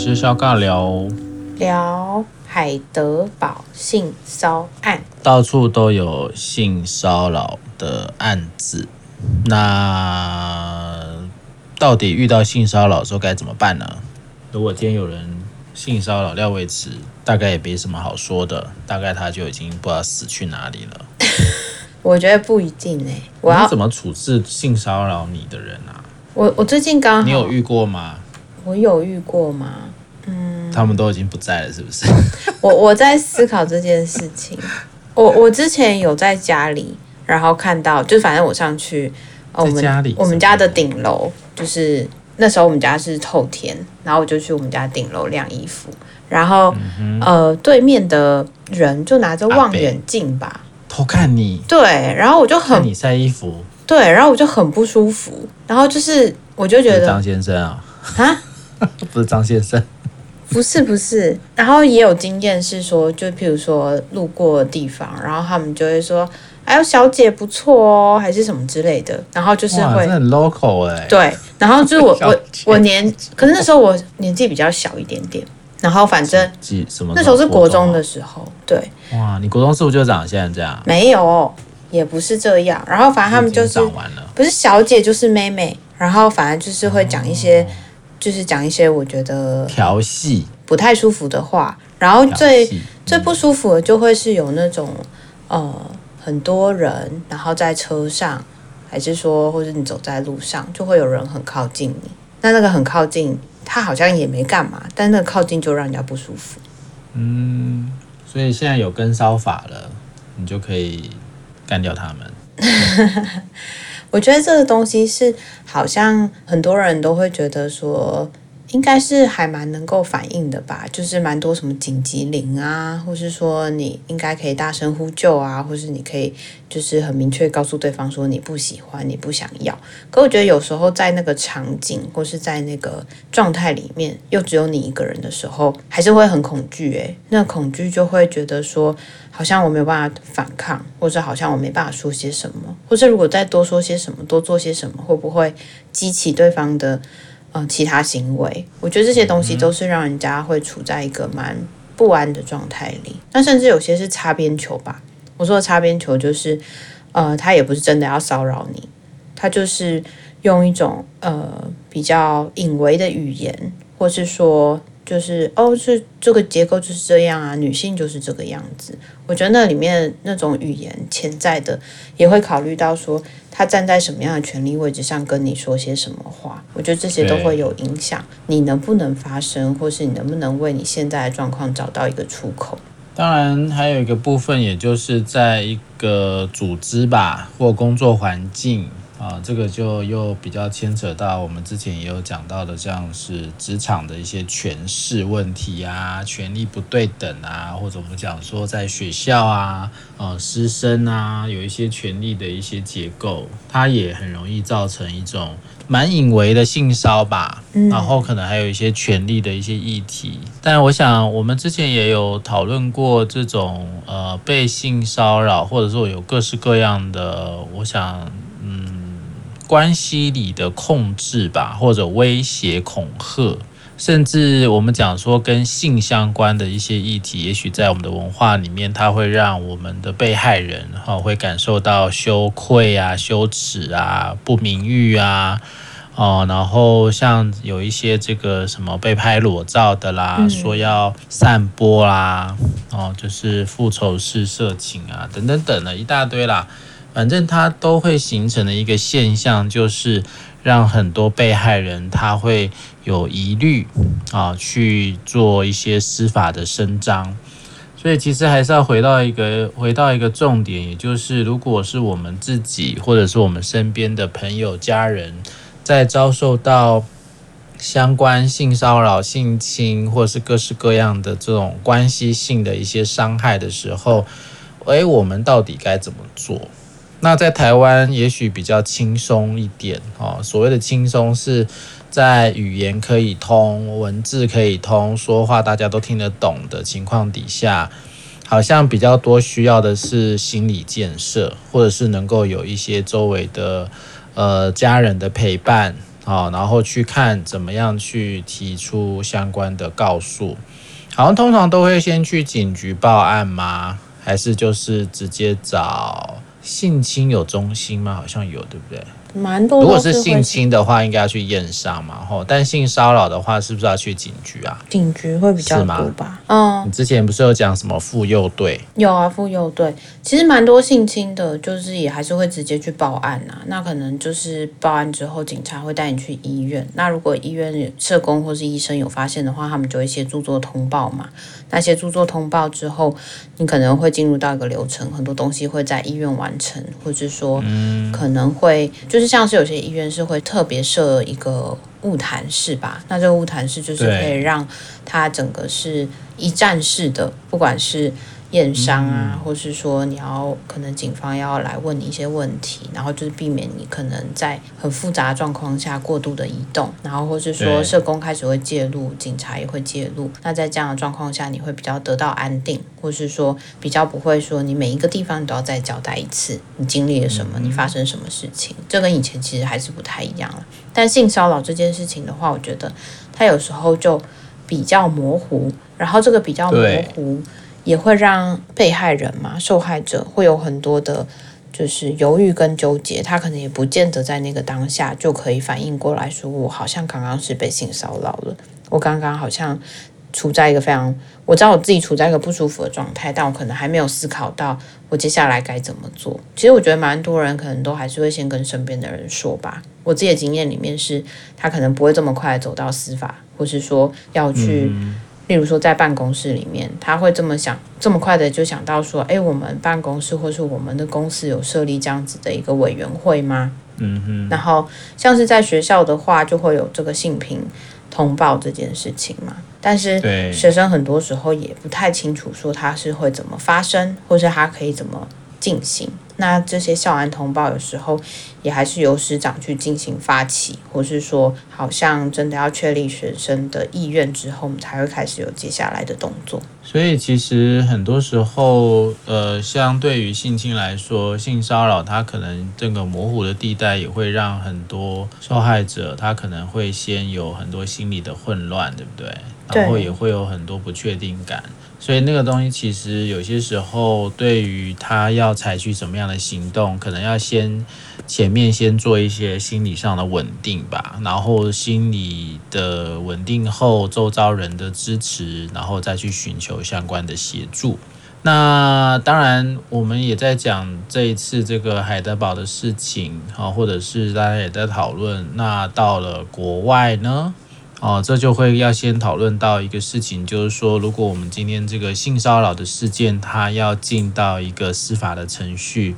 是肖尬聊，聊海德堡性骚案，到处都有性骚扰的案子。那到底遇到性骚扰的时候该怎么办呢？如果今天有人性骚扰廖维慈，大概也没什么好说的，大概他就已经不知道死去哪里了。我觉得不一定哎、欸，我要你怎么处置性骚扰你的人啊？我我最近刚好，你有遇过吗？我有遇过吗？嗯，他们都已经不在了，是不是？我我在思考这件事情。我我之前有在家里，然后看到，就反正我上去，哦、我们家里我们家的顶楼，就是那时候我们家是透天，然后我就去我们家顶楼晾衣服，然后、嗯、呃，对面的人就拿着望远镜吧，偷看你，对，然后我就很你晒衣服。对，然后我就很不舒服，然后就是我就觉得张先生啊，啊，不是张先生，不是不是，然后也有经验是说，就譬如说路过的地方，然后他们就会说，哎呦小姐不错哦，还是什么之类的，然后就是会很 local 哎、欸，对，然后就是我 我我年，可是那时候我年纪比较小一点点，然后反正什么、啊、那时候是国中的时候，对，哇，你国中是不是就长现在这样？没有。也不是这样，然后反正他们就是不是小姐就是妹妹，然后反正就是会讲一些，就是讲一些我觉得调戏不太舒服的话，然后最最不舒服的就会是有那种呃很多人，然后在车上，还是说或者你走在路上，就会有人很靠近你，那那个很靠近，他好像也没干嘛，但那个靠近就让人家不舒服。嗯，所以现在有跟烧法了，你就可以。干掉他们，我觉得这个东西是好像很多人都会觉得说。应该是还蛮能够反应的吧，就是蛮多什么紧急铃啊，或是说你应该可以大声呼救啊，或是你可以就是很明确告诉对方说你不喜欢，你不想要。可我觉得有时候在那个场景或是在那个状态里面，又只有你一个人的时候，还是会很恐惧诶。那恐惧就会觉得说，好像我没有办法反抗，或者好像我没办法说些什么，或者如果再多说些什么，多做些什么，会不会激起对方的？嗯，其他行为，我觉得这些东西都是让人家会处在一个蛮不安的状态里。那甚至有些是擦边球吧。我说的擦边球就是，呃，他也不是真的要骚扰你，他就是用一种呃比较隐微的语言，或是说。就是哦，是这个结构就是这样啊，女性就是这个样子。我觉得那里面那种语言潜在的，也会考虑到说他站在什么样的权力位置上跟你说些什么话。我觉得这些都会有影响，你能不能发声，或是你能不能为你现在的状况找到一个出口。当然，还有一个部分，也就是在一个组织吧，或工作环境。啊，这个就又比较牵扯到我们之前也有讲到的，像是职场的一些权势问题啊，权力不对等啊，或者我们讲说在学校啊，呃，师生啊，有一些权力的一些结构，它也很容易造成一种蛮隐微的性骚吧。然后可能还有一些权力的一些议题。但我想我们之前也有讨论过这种呃被性骚扰，或者说有各式各样的，我想嗯。关系里的控制吧，或者威胁、恐吓，甚至我们讲说跟性相关的一些议题，也许在我们的文化里面，它会让我们的被害人哈会感受到羞愧啊、羞耻啊、不名誉啊，哦，然后像有一些这个什么被拍裸照的啦，嗯、说要散播啦，哦，就是复仇式色情啊，等等等的一大堆啦。反正它都会形成的一个现象，就是让很多被害人他会有疑虑啊，去做一些司法的伸张。所以其实还是要回到一个回到一个重点，也就是如果是我们自己或者是我们身边的朋友、家人，在遭受到相关性骚扰、性侵或是各式各样的这种关系性的一些伤害的时候，诶，我们到底该怎么做？那在台湾也许比较轻松一点哦。所谓的轻松是在语言可以通、文字可以通、说话大家都听得懂的情况底下，好像比较多需要的是心理建设，或者是能够有一些周围的呃家人的陪伴啊，然后去看怎么样去提出相关的告诉。好像通常都会先去警局报案吗？还是就是直接找性侵有中心吗？好像有，对不对？蛮多。如果是性侵的话，应该要去验伤嘛，吼。但性骚扰的话，是不是要去警局啊？警局会比较多吧？嗯。你之前不是有讲什么妇幼队？有啊，妇幼队其实蛮多性侵的，就是也还是会直接去报案啊。那可能就是报案之后，警察会带你去医院。那如果医院社工或是医生有发现的话，他们就会协助做通报嘛。那协助做通报之后，你可能会进入到一个流程，很多东西会在医院完成，或者说可能会就是像是有些医院是会特别设一个物谈室吧。那这个物谈室就是可以让它整个是一站式的，不管是。验伤啊，或是说你要可能警方要来问你一些问题，然后就是避免你可能在很复杂的状况下过度的移动，然后或是说社工开始会介入，警察也会介入。那在这样的状况下，你会比较得到安定，或是说比较不会说你每一个地方你都要再交代一次，你经历了什么，你发生什么事情，这跟以前其实还是不太一样了。但性骚扰这件事情的话，我觉得它有时候就比较模糊，然后这个比较模糊。也会让被害人嘛，受害者会有很多的，就是犹豫跟纠结。他可能也不见得在那个当下就可以反应过来说，我好像刚刚是被性骚扰了，我刚刚好像处在一个非常，我知道我自己处在一个不舒服的状态，但我可能还没有思考到我接下来该怎么做。其实我觉得蛮多人可能都还是会先跟身边的人说吧。我自己的经验里面是，他可能不会这么快走到司法，或是说要去。例如说，在办公室里面，他会这么想，这么快的就想到说，诶，我们办公室或是我们的公司有设立这样子的一个委员会吗？嗯哼。然后，像是在学校的话，就会有这个性平通报这件事情嘛。但是，学生很多时候也不太清楚说他是会怎么发生，或是他可以怎么进行。那这些校安通报有时候也还是由师长去进行发起，或是说好像真的要确立学生的意愿之后，我们才会开始有接下来的动作。所以其实很多时候，呃，相对于性侵来说，性骚扰它可能这个模糊的地带也会让很多受害者他可能会先有很多心理的混乱，对不对？然后也会有很多不确定感。所以那个东西其实有些时候，对于他要采取什么样的行动，可能要先前面先做一些心理上的稳定吧，然后心理的稳定后，周遭人的支持，然后再去寻求相关的协助。那当然，我们也在讲这一次这个海德堡的事情啊，或者是大家也在讨论，那到了国外呢？哦，这就会要先讨论到一个事情，就是说，如果我们今天这个性骚扰的事件，它要进到一个司法的程序，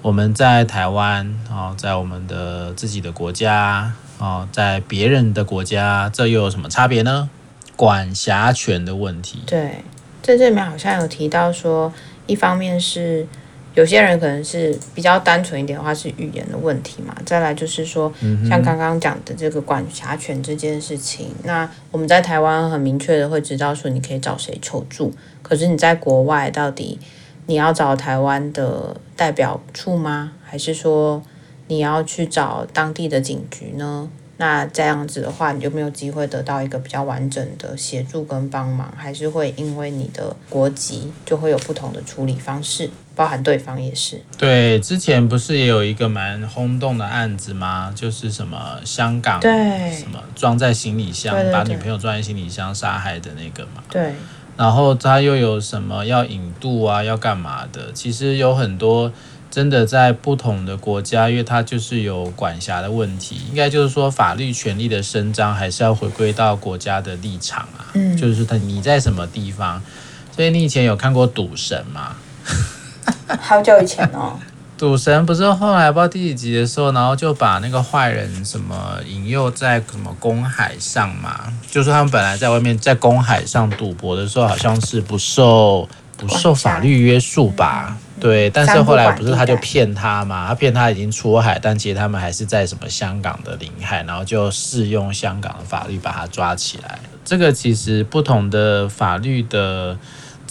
我们在台湾啊，在我们的自己的国家啊，在别人的国家，这又有什么差别呢？管辖权的问题。对，在这里面好像有提到说，一方面是。有些人可能是比较单纯一点的话，是语言的问题嘛。再来就是说，像刚刚讲的这个管辖权这件事情，那我们在台湾很明确的会知道说，你可以找谁求助。可是你在国外，到底你要找台湾的代表处吗？还是说你要去找当地的警局呢？那这样子的话，你就没有机会得到一个比较完整的协助跟帮忙，还是会因为你的国籍就会有不同的处理方式。包含对方也是。对，之前不是也有一个蛮轰动的案子吗？就是什么香港，对，什么装在行李箱，对对对，把女朋友装在行李箱杀害的那个嘛。对。然后他又有什么要引渡啊，要干嘛的？其实有很多真的在不同的国家，因为他就是有管辖的问题，应该就是说法律权利的伸张还是要回归到国家的立场啊。嗯。就是他你在什么地方？所以你以前有看过《赌神》吗？好久以前哦，赌神不是后来不知道第几集的时候，然后就把那个坏人什么引诱在什么公海上嘛，就是他们本来在外面在公海上赌博的时候，好像是不受不受法律约束吧？对，但是后来不是他就骗他嘛，他骗他已经出海，但其实他们还是在什么香港的领海，然后就适用香港的法律把他抓起来。这个其实不同的法律的。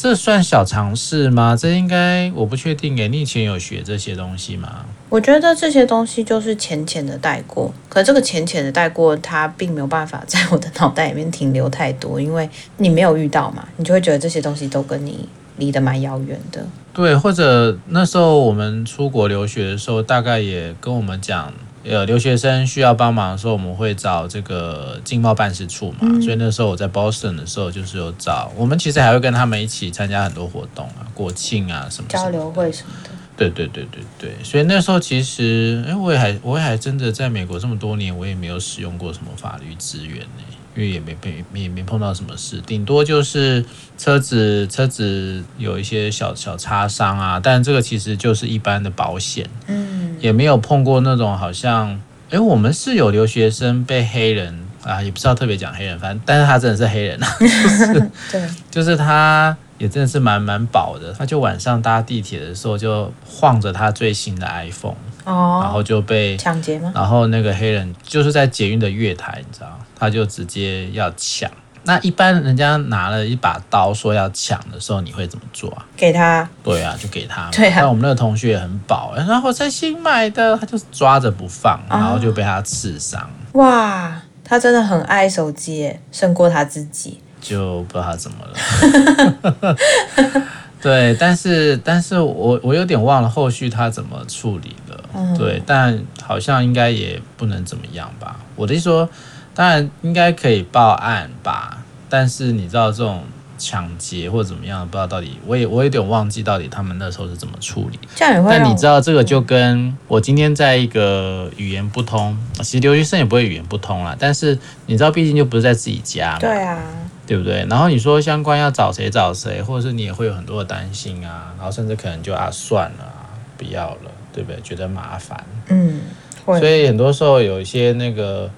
这算小尝试吗？这应该我不确定诶。你以前有学这些东西吗？我觉得这些东西就是浅浅的带过，可这个浅浅的带过，它并没有办法在我的脑袋里面停留太多，因为你没有遇到嘛，你就会觉得这些东西都跟你离得蛮遥远的。对，或者那时候我们出国留学的时候，大概也跟我们讲，呃，留学生需要帮忙的时候，我们会找这个经贸办事处嘛。嗯、所以那时候我在 Boston 的时候，就是有找我们，其实还会跟他们一起参加很多活动啊，国庆啊什么，什么交流会什么的。对对对对对，所以那时候其实，哎，我也还我也还真的在美国这么多年，我也没有使用过什么法律资源呢，因为也没被也没碰到什么事，顶多就是车子车子有一些小小擦伤啊，但这个其实就是一般的保险，嗯，也没有碰过那种好像，哎，我们是有留学生被黑人啊，也不知道特别讲黑人，反正但是他真的是黑人啊，就是对，就是他。也真的是蛮蛮饱的，他就晚上搭地铁的时候就晃着他最新的 iPhone，哦，然后就被抢劫吗？然后那个黑人就是在捷运的月台，你知道，他就直接要抢。那一般人家拿了一把刀说要抢的时候，你会怎么做啊？给他。对啊，就给他。对啊。但我们那个同学也很饱，然后我才新买的，他就抓着不放，然后就被他刺伤。哦。哇，他真的很爱手机，胜过他自己。就不知道他怎么了，对，但是但是我我有点忘了后续他怎么处理了，嗯、对，但好像应该也不能怎么样吧。我的意思说，当然应该可以报案吧，但是你知道这种抢劫或怎么样，不知道到底，我也我有点忘记到底他们那时候是怎么处理。这样也会，但你知道这个就跟我今天在一个语言不通，其实留学生也不会语言不通啦，但是你知道，毕竟就不是在自己家嘛，对啊。对不对？然后你说相关要找谁找谁，或者是你也会有很多的担心啊，然后甚至可能就啊算了啊，不要了，对不对？觉得麻烦。嗯，所以很多时候有一些那个。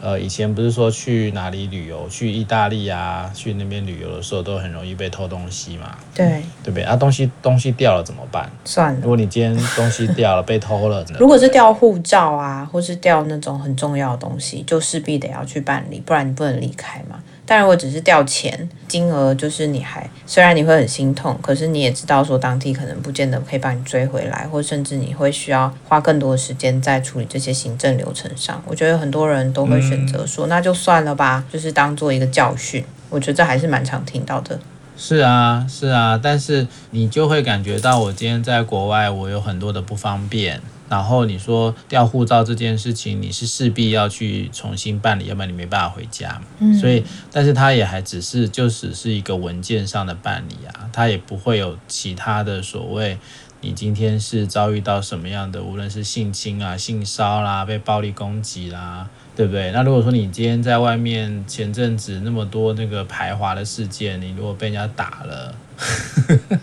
呃，以前不是说去哪里旅游，去意大利啊，去那边旅游的时候，都很容易被偷东西嘛。对，对不对？啊，东西东西掉了怎么办？算了。如果你今天东西掉了，被偷了，如果是掉护照啊，或是掉那种很重要的东西，就势必得要去办理，不然你不能离开嘛。但如果只是掉钱，金额就是你还虽然你会很心痛，可是你也知道说当地可能不见得可以帮你追回来，或甚至你会需要花更多的时间在处理这些行政流程上。我觉得很多人都会选择说，嗯、那就算了吧，就是当做一个教训。我觉得这还是蛮常听到的。是啊，是啊，但是你就会感觉到，我今天在国外，我有很多的不方便。然后你说调护照这件事情，你是势必要去重新办理，要不然你没办法回家。嗯，所以，但是他也还只是就只是一个文件上的办理啊，他也不会有其他的所谓，你今天是遭遇到什么样的，无论是性侵啊、性骚啦、被暴力攻击啦，对不对？那如果说你今天在外面前阵子那么多那个排华的事件，你如果被人家打了，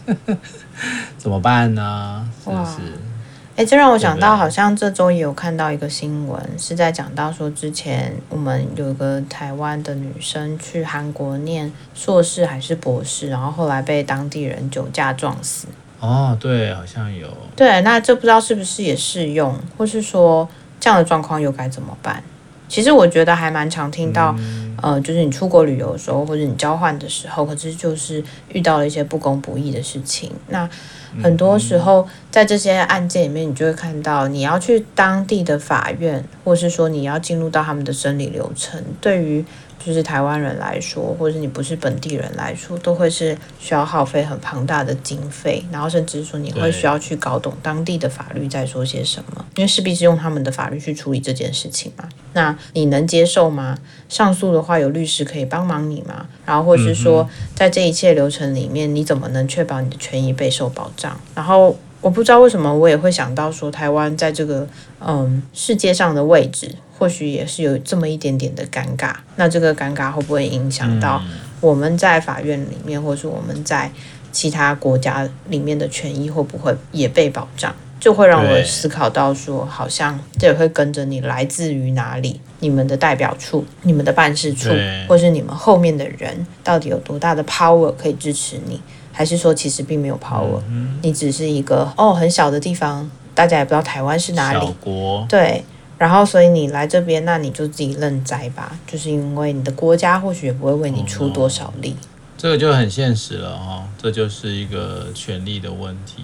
怎么办呢？是不是？哎，这让我想到，好像这周也有看到一个新闻，是在讲到说，之前我们有一个台湾的女生去韩国念硕士还是博士，然后后来被当地人酒驾撞死。哦，对，好像有。对，那这不知道是不是也适用，或是说这样的状况又该怎么办？其实我觉得还蛮常听到，嗯、呃，就是你出国旅游的时候，或者你交换的时候，可是就是遇到了一些不公不义的事情，那。很多时候，在这些案件里面，你就会看到，你要去当地的法院，或是说你要进入到他们的审理流程，对于。就是台湾人来说，或者是你不是本地人来说，都会是需要耗费很庞大的经费，然后甚至说你会需要去搞懂当地的法律在说些什么，因为势必是用他们的法律去处理这件事情嘛。那你能接受吗？上诉的话，有律师可以帮忙你吗？然后或是说，在这一切流程里面，你怎么能确保你的权益备受保障？然后我不知道为什么，我也会想到说，台湾在这个嗯世界上的位置。或许也是有这么一点点的尴尬，那这个尴尬会不会影响到我们在法院里面，或是我们在其他国家里面的权益会不会也被保障？就会让我思考到说，好像这也会跟着你来自于哪里，你们的代表处、你们的办事处，或是你们后面的人，到底有多大的 power 可以支持你，还是说其实并没有 power，你只是一个哦很小的地方，大家也不知道台湾是哪里，对。然后，所以你来这边，那你就自己认栽吧。就是因为你的国家或许也不会为你出多少力。这个就很现实了哦，这就是一个权力的问题。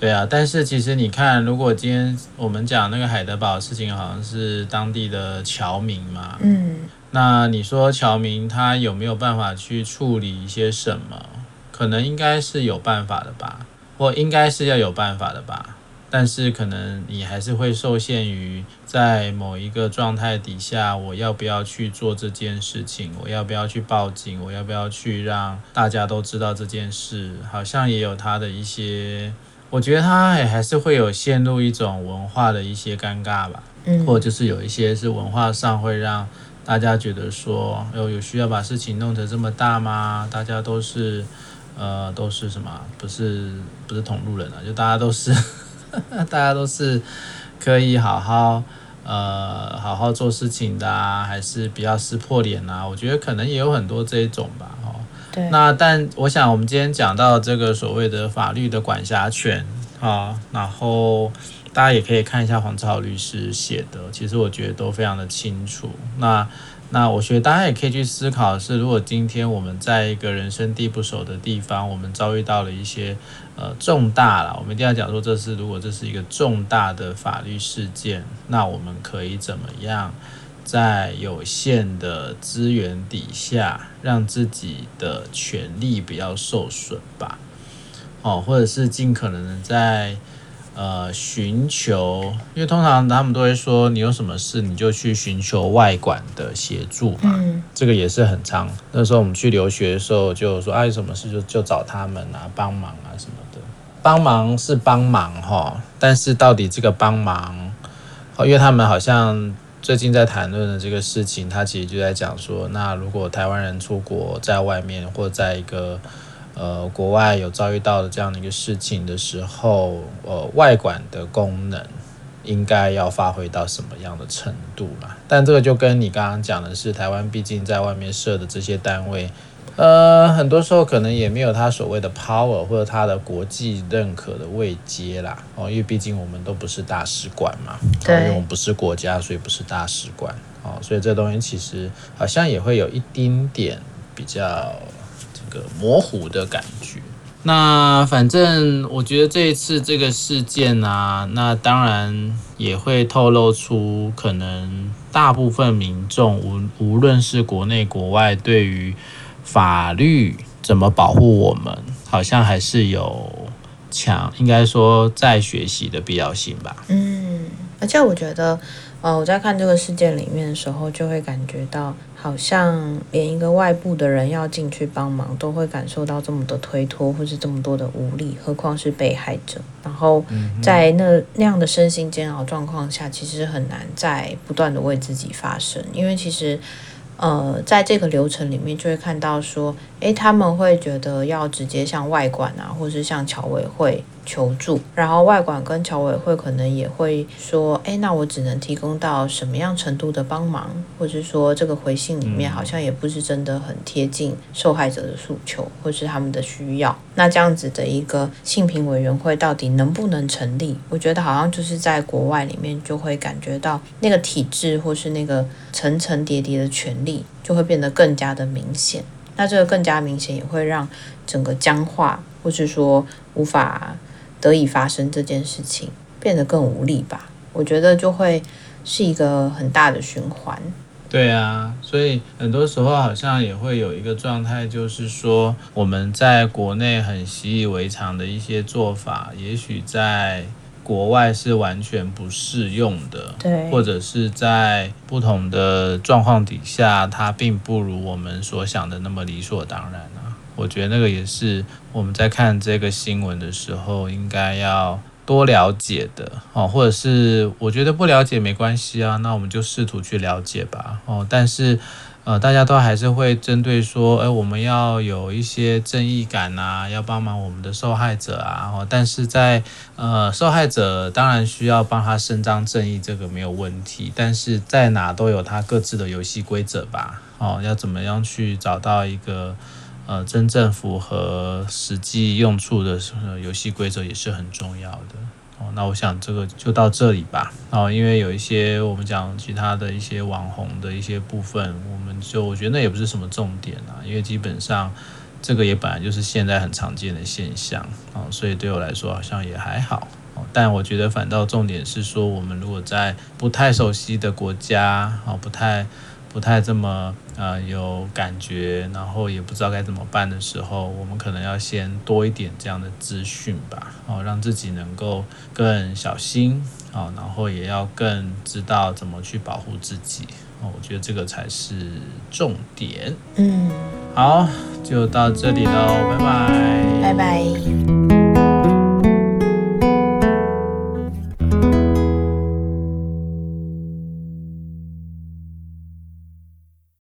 对啊，但是其实你看，如果今天我们讲那个海德堡的事情，好像是当地的侨民嘛，嗯，那你说侨民他有没有办法去处理一些什么？可能应该是有办法的吧，或应该是要有办法的吧。但是可能你还是会受限于在某一个状态底下，我要不要去做这件事情？我要不要去报警？我要不要去让大家都知道这件事？好像也有他的一些。我觉得他也还是会有陷入一种文化的一些尴尬吧，嗯，或者就是有一些是文化上会让大家觉得说，有有需要把事情弄得这么大吗？大家都是，呃，都是什么？不是不是同路人啊，就大家都是，大家都是可以好好呃好好做事情的啊，还是比较撕破脸啊？我觉得可能也有很多这一种吧。哦对那但我想，我们今天讲到这个所谓的法律的管辖权啊，然后大家也可以看一下黄志豪律师写的，其实我觉得都非常的清楚。那那我觉得大家也可以去思考是，如果今天我们在一个人生地不熟的地方，我们遭遇到了一些呃重大了，我们一定要讲说，这是如果这是一个重大的法律事件，那我们可以怎么样？在有限的资源底下，让自己的权利不要受损吧，哦，或者是尽可能的在呃寻求，因为通常他们都会说，你有什么事你就去寻求外管的协助嘛，嗯，这个也是很常。那时候我们去留学的时候，就说啊，有什么事就就找他们啊，帮忙啊什么的。帮忙是帮忙哈，但是到底这个帮忙，哦，因为他们好像。最近在谈论的这个事情，他其实就在讲说，那如果台湾人出国在外面或在一个呃国外有遭遇到的这样的一个事情的时候，呃，外管的功能应该要发挥到什么样的程度嘛？但这个就跟你刚刚讲的是，台湾毕竟在外面设的这些单位。呃，很多时候可能也没有他所谓的 power 或者他的国际认可的位阶啦，哦，因为毕竟我们都不是大使馆嘛，对，因为我们不是国家，所以不是大使馆，哦，所以这东西其实好像也会有一丁点比较这个模糊的感觉。那反正我觉得这一次这个事件啊，那当然也会透露出可能大部分民众无无论是国内国外对于法律怎么保护我们，好像还是有强，应该说在学习的必要性吧。嗯，而且我觉得，呃，我在看这个事件里面的时候，就会感觉到，好像连一个外部的人要进去帮忙，都会感受到这么的推脱，或是这么多的无力，何况是被害者。然后在那那样的身心煎熬状况下，其实很难再不断的为自己发声，因为其实。呃，在这个流程里面，就会看到说，诶，他们会觉得要直接向外管啊，或是向侨委会求助，然后外管跟侨委会可能也会说，诶，那我只能提供到什么样程度的帮忙，或者说这个回信里面好像也不是真的很贴近受害者的诉求，或是他们的需要。那这样子的一个性平委员会到底能不能成立？我觉得好像就是在国外里面就会感觉到那个体制或是那个层层叠叠的权力就会变得更加的明显。那这个更加明显，也会让整个僵化，或是说无法得以发生这件事情变得更无力吧。我觉得就会是一个很大的循环。对啊，所以很多时候好像也会有一个状态，就是说我们在国内很习以为常的一些做法，也许在。国外是完全不适用的，对，或者是在不同的状况底下，它并不如我们所想的那么理所当然啊。我觉得那个也是我们在看这个新闻的时候应该要多了解的哦，或者是我觉得不了解没关系啊，那我们就试图去了解吧哦，但是。呃，大家都还是会针对说，哎，我们要有一些正义感啊，要帮忙我们的受害者啊。哦，但是在呃，受害者当然需要帮他伸张正义，这个没有问题。但是在哪都有他各自的游戏规则吧。哦，要怎么样去找到一个呃真正符合实际用处的游戏规则，也是很重要的。哦，那我想这个就到这里吧。哦，因为有一些我们讲其他的一些网红的一些部分，我们就我觉得那也不是什么重点啊，因为基本上这个也本来就是现在很常见的现象啊，所以对我来说好像也还好。但我觉得反倒重点是说，我们如果在不太熟悉的国家啊，不太不太这么呃有感觉，然后也不知道该怎么办的时候，我们可能要先多一点这样的资讯吧，哦，让自己能够更小心啊，然后也要更知道怎么去保护自己。哦，我觉得这个才是重点。嗯，好，就到这里喽，拜拜，拜拜。